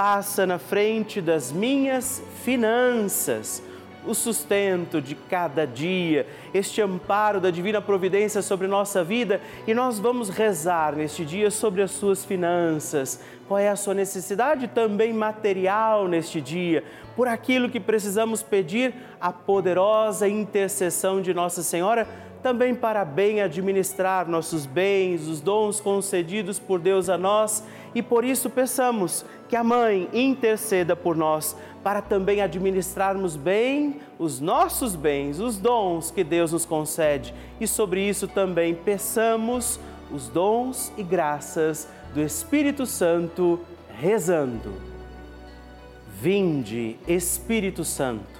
passa na frente das minhas finanças, o sustento de cada dia, este amparo da divina providência sobre nossa vida e nós vamos rezar neste dia sobre as suas finanças. Qual é a sua necessidade também material neste dia? Por aquilo que precisamos pedir, a poderosa intercessão de Nossa Senhora também para bem administrar nossos bens, os dons concedidos por Deus a nós e por isso peçamos que a Mãe interceda por nós para também administrarmos bem os nossos bens, os dons que Deus nos concede. E sobre isso também peçamos os dons e graças do Espírito Santo, rezando. Vinde, Espírito Santo,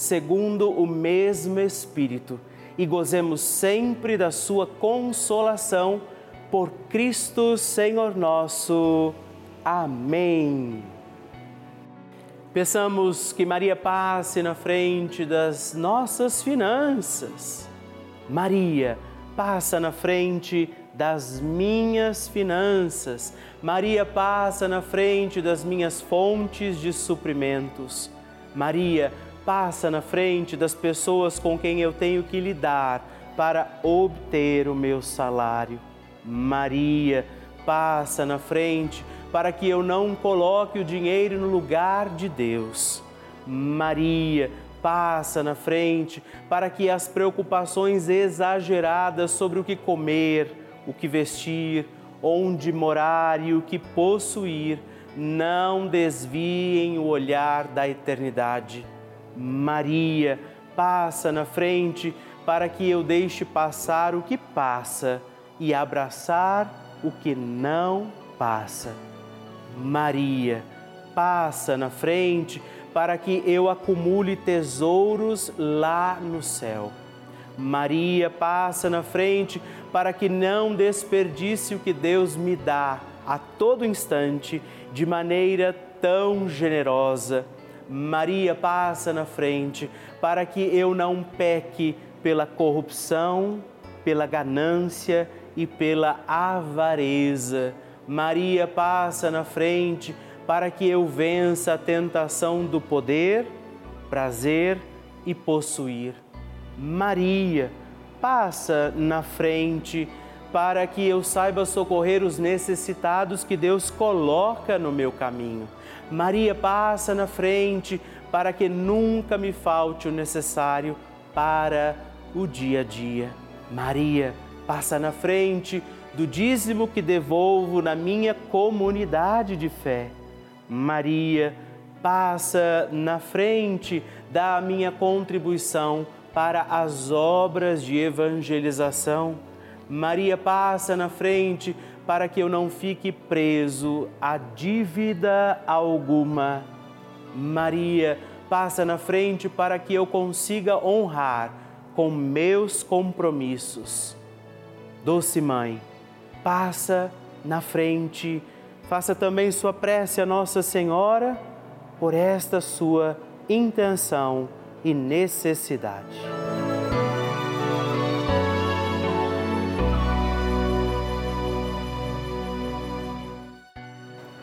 segundo o mesmo Espírito e gozemos sempre da sua consolação por Cristo Senhor nosso. Amém. Peçamos que Maria passe na frente das nossas finanças. Maria, passa na frente das minhas finanças. Maria, passa na frente das minhas fontes de suprimentos. Maria, passa na frente das pessoas com quem eu tenho que lidar para obter o meu salário. Maria, passa na frente para que eu não coloque o dinheiro no lugar de Deus. Maria, passa na frente para que as preocupações exageradas sobre o que comer, o que vestir, onde morar e o que possuir não desviem o olhar da eternidade. Maria, passa na frente para que eu deixe passar o que passa e abraçar o que não passa. Maria, passa na frente para que eu acumule tesouros lá no céu. Maria, passa na frente para que não desperdice o que Deus me dá a todo instante, de maneira tão generosa. Maria passa na frente para que eu não peque pela corrupção, pela ganância e pela avareza. Maria passa na frente para que eu vença a tentação do poder, prazer e possuir. Maria passa na frente para que eu saiba socorrer os necessitados que Deus coloca no meu caminho. Maria passa na frente para que nunca me falte o necessário para o dia a dia. Maria passa na frente do dízimo que devolvo na minha comunidade de fé. Maria passa na frente da minha contribuição para as obras de evangelização. Maria passa na frente para que eu não fique preso a dívida alguma. Maria passa na frente para que eu consiga honrar com meus compromissos. Doce Mãe, passa na frente, faça também sua prece a Nossa Senhora por esta sua intenção e necessidade.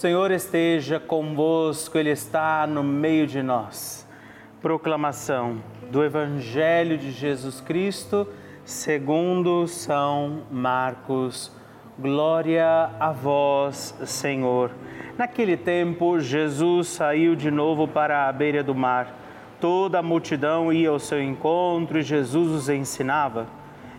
Senhor esteja convosco, Ele está no meio de nós. Proclamação do Evangelho de Jesus Cristo, segundo São Marcos. Glória a vós, Senhor. Naquele tempo, Jesus saiu de novo para a beira do mar. Toda a multidão ia ao seu encontro e Jesus os ensinava.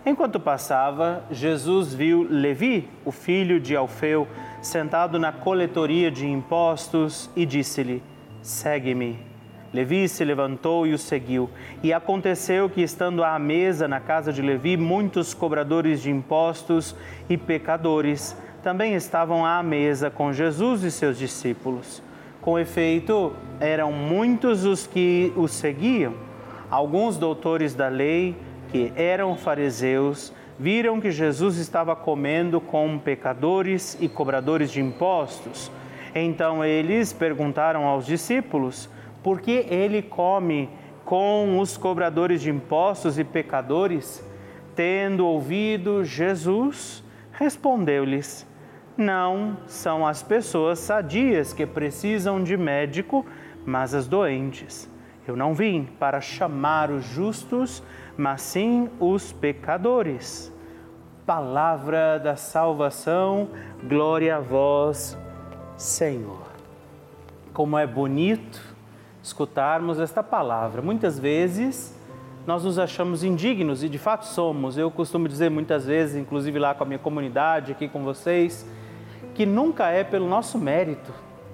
Enquanto passava, Jesus viu Levi, o filho de Alfeu, sentado na coletoria de impostos e disse-lhe: Segue-me. Levi se levantou e o seguiu. E aconteceu que, estando à mesa na casa de Levi, muitos cobradores de impostos e pecadores também estavam à mesa com Jesus e seus discípulos. Com efeito, eram muitos os que o seguiam. Alguns doutores da lei, que eram fariseus, viram que Jesus estava comendo com pecadores e cobradores de impostos. Então eles perguntaram aos discípulos: por que ele come com os cobradores de impostos e pecadores? Tendo ouvido Jesus, respondeu-lhes: Não são as pessoas sadias que precisam de médico, mas as doentes. Eu não vim para chamar os justos, mas sim os pecadores. Palavra da salvação, glória a vós, Senhor. Como é bonito escutarmos esta palavra. Muitas vezes nós nos achamos indignos e de fato somos. Eu costumo dizer muitas vezes, inclusive lá com a minha comunidade, aqui com vocês, que nunca é pelo nosso mérito.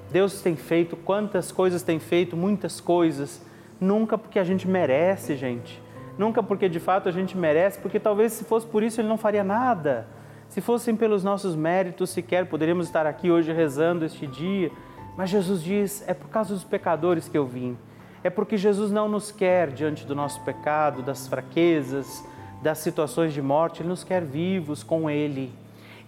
Deus tem feito quantas coisas tem feito, muitas coisas, nunca porque a gente merece, gente. Nunca porque de fato a gente merece, porque talvez se fosse por isso ele não faria nada. Se fossem pelos nossos méritos, sequer poderíamos estar aqui hoje rezando este dia. Mas Jesus diz: é por causa dos pecadores que eu vim. É porque Jesus não nos quer diante do nosso pecado, das fraquezas, das situações de morte, Ele nos quer vivos com Ele.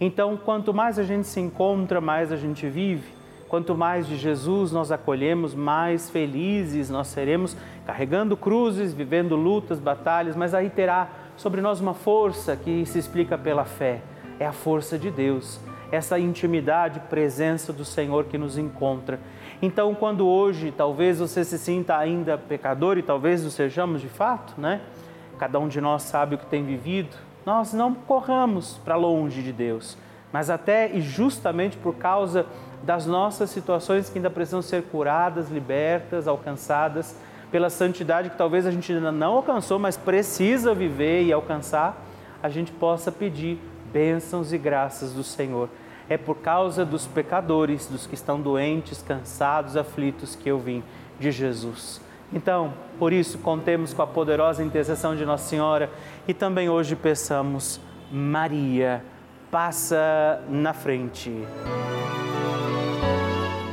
Então, quanto mais a gente se encontra, mais a gente vive. Quanto mais de Jesus nós acolhemos, mais felizes nós seremos, carregando cruzes, vivendo lutas, batalhas, mas aí terá sobre nós uma força que se explica pela fé é a força de Deus, essa intimidade, presença do Senhor que nos encontra. Então, quando hoje talvez você se sinta ainda pecador e talvez o sejamos de fato, né? Cada um de nós sabe o que tem vivido. Nós não corramos para longe de Deus, mas até e justamente por causa das nossas situações que ainda precisam ser curadas, libertas, alcançadas pela santidade que talvez a gente ainda não alcançou, mas precisa viver e alcançar, a gente possa pedir bênçãos e graças do Senhor. É por causa dos pecadores, dos que estão doentes, cansados, aflitos, que eu vim de Jesus. Então, por isso, contemos com a poderosa intercessão de Nossa Senhora e também hoje peçamos, Maria, passa na frente.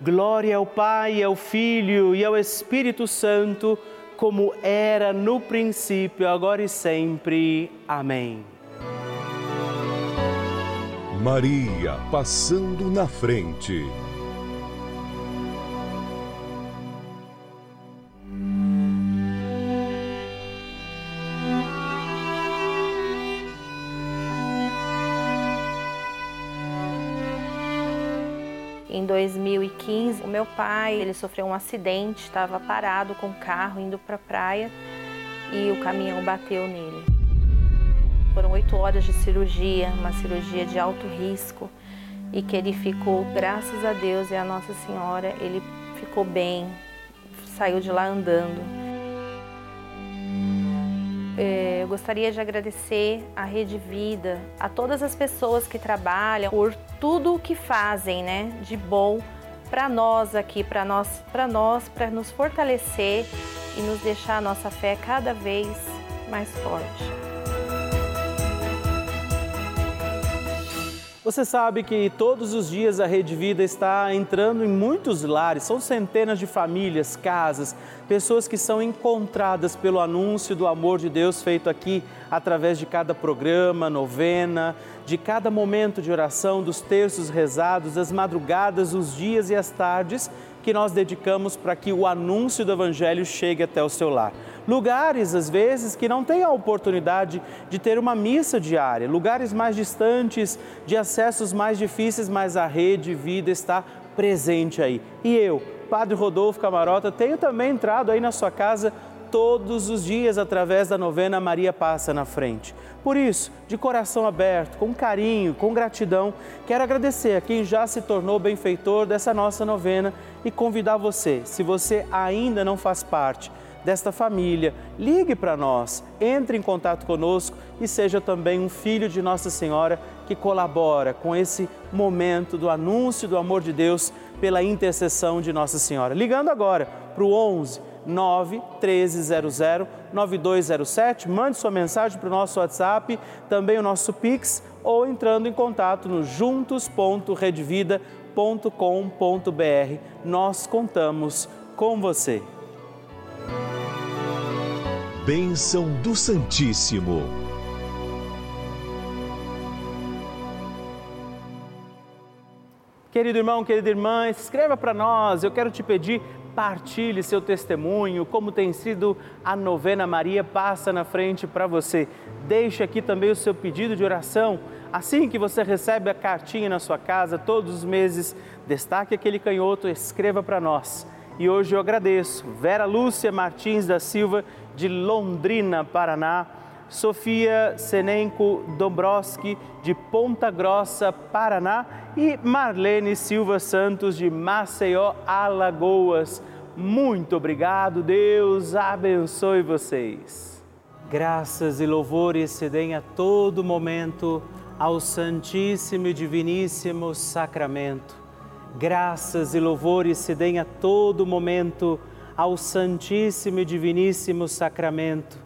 Glória ao Pai, ao Filho e ao Espírito Santo, como era no princípio, agora e sempre. Amém. Maria passando na frente. 2015, o meu pai, ele sofreu um acidente, estava parado com o carro indo para a praia e o caminhão bateu nele. Foram oito horas de cirurgia, uma cirurgia de alto risco e que ele ficou, graças a Deus e a Nossa Senhora, ele ficou bem, saiu de lá andando. É, eu gostaria de agradecer à Rede Vida, a todas as pessoas que trabalham por tudo o que fazem, né, de bom para nós aqui, para nós, para nós, para nos fortalecer e nos deixar a nossa fé cada vez mais forte. Você sabe que todos os dias a Rede Vida está entrando em muitos lares, são centenas de famílias, casas, pessoas que são encontradas pelo anúncio do amor de Deus feito aqui através de cada programa, novena, de cada momento de oração, dos terços rezados, das madrugadas, os dias e as tardes que nós dedicamos para que o anúncio do Evangelho chegue até o seu lar lugares, às vezes, que não têm a oportunidade de ter uma missa diária, lugares mais distantes, de acessos mais difíceis, mas a rede vida está presente aí. E eu, Padre Rodolfo Camarota, tenho também entrado aí na sua casa todos os dias através da novena Maria Passa na Frente. Por isso, de coração aberto, com carinho, com gratidão, quero agradecer a quem já se tornou benfeitor dessa nossa novena e convidar você, se você ainda não faz parte, desta família. Ligue para nós, entre em contato conosco e seja também um filho de Nossa Senhora que colabora com esse momento do anúncio do amor de Deus pela intercessão de Nossa Senhora. Ligando agora para o 11 9 1300 9207, mande sua mensagem para o nosso WhatsApp, também o nosso Pix ou entrando em contato no juntos.redvida.com.br. Nós contamos com você. Bênção do Santíssimo. Querido irmão, querida irmã, escreva para nós. Eu quero te pedir, partilhe seu testemunho, como tem sido a novena Maria passa na frente para você. Deixe aqui também o seu pedido de oração. Assim que você recebe a cartinha na sua casa todos os meses, destaque aquele canhoto, escreva para nós. E hoje eu agradeço Vera Lúcia Martins da Silva de Londrina, Paraná, Sofia Senenco Dombrowski, de Ponta Grossa, Paraná, e Marlene Silva Santos, de Maceió, Alagoas. Muito obrigado, Deus abençoe vocês. Graças e louvores se deem a todo momento ao Santíssimo e Diviníssimo Sacramento. Graças e louvores se deem a todo momento ao Santíssimo e Diviníssimo Sacramento.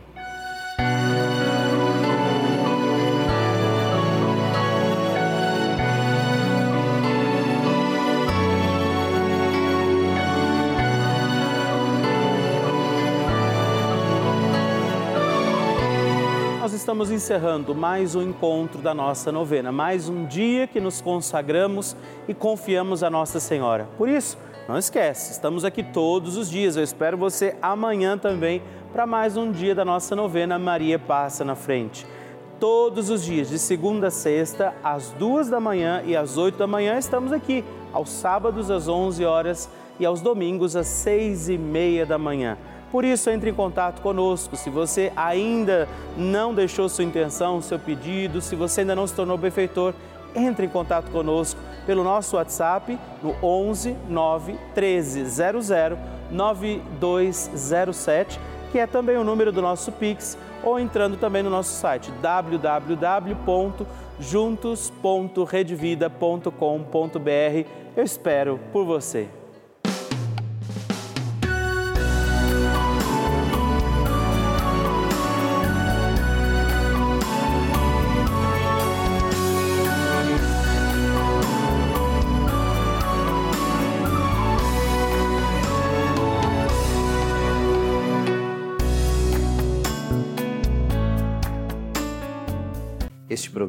Estamos encerrando mais um encontro da nossa novena, mais um dia que nos consagramos e confiamos a Nossa Senhora. Por isso, não esquece, estamos aqui todos os dias. Eu espero você amanhã também para mais um dia da nossa novena Maria Passa na Frente. Todos os dias, de segunda a sexta, às duas da manhã e às oito da manhã, estamos aqui. Aos sábados, às onze horas e aos domingos, às seis e meia da manhã. Por isso, entre em contato conosco. Se você ainda não deixou sua intenção, seu pedido, se você ainda não se tornou benfeitor, entre em contato conosco pelo nosso WhatsApp no 11 9 13 00 9207, que é também o número do nosso Pix, ou entrando também no nosso site www.juntos.redvida.com.br. Eu espero por você.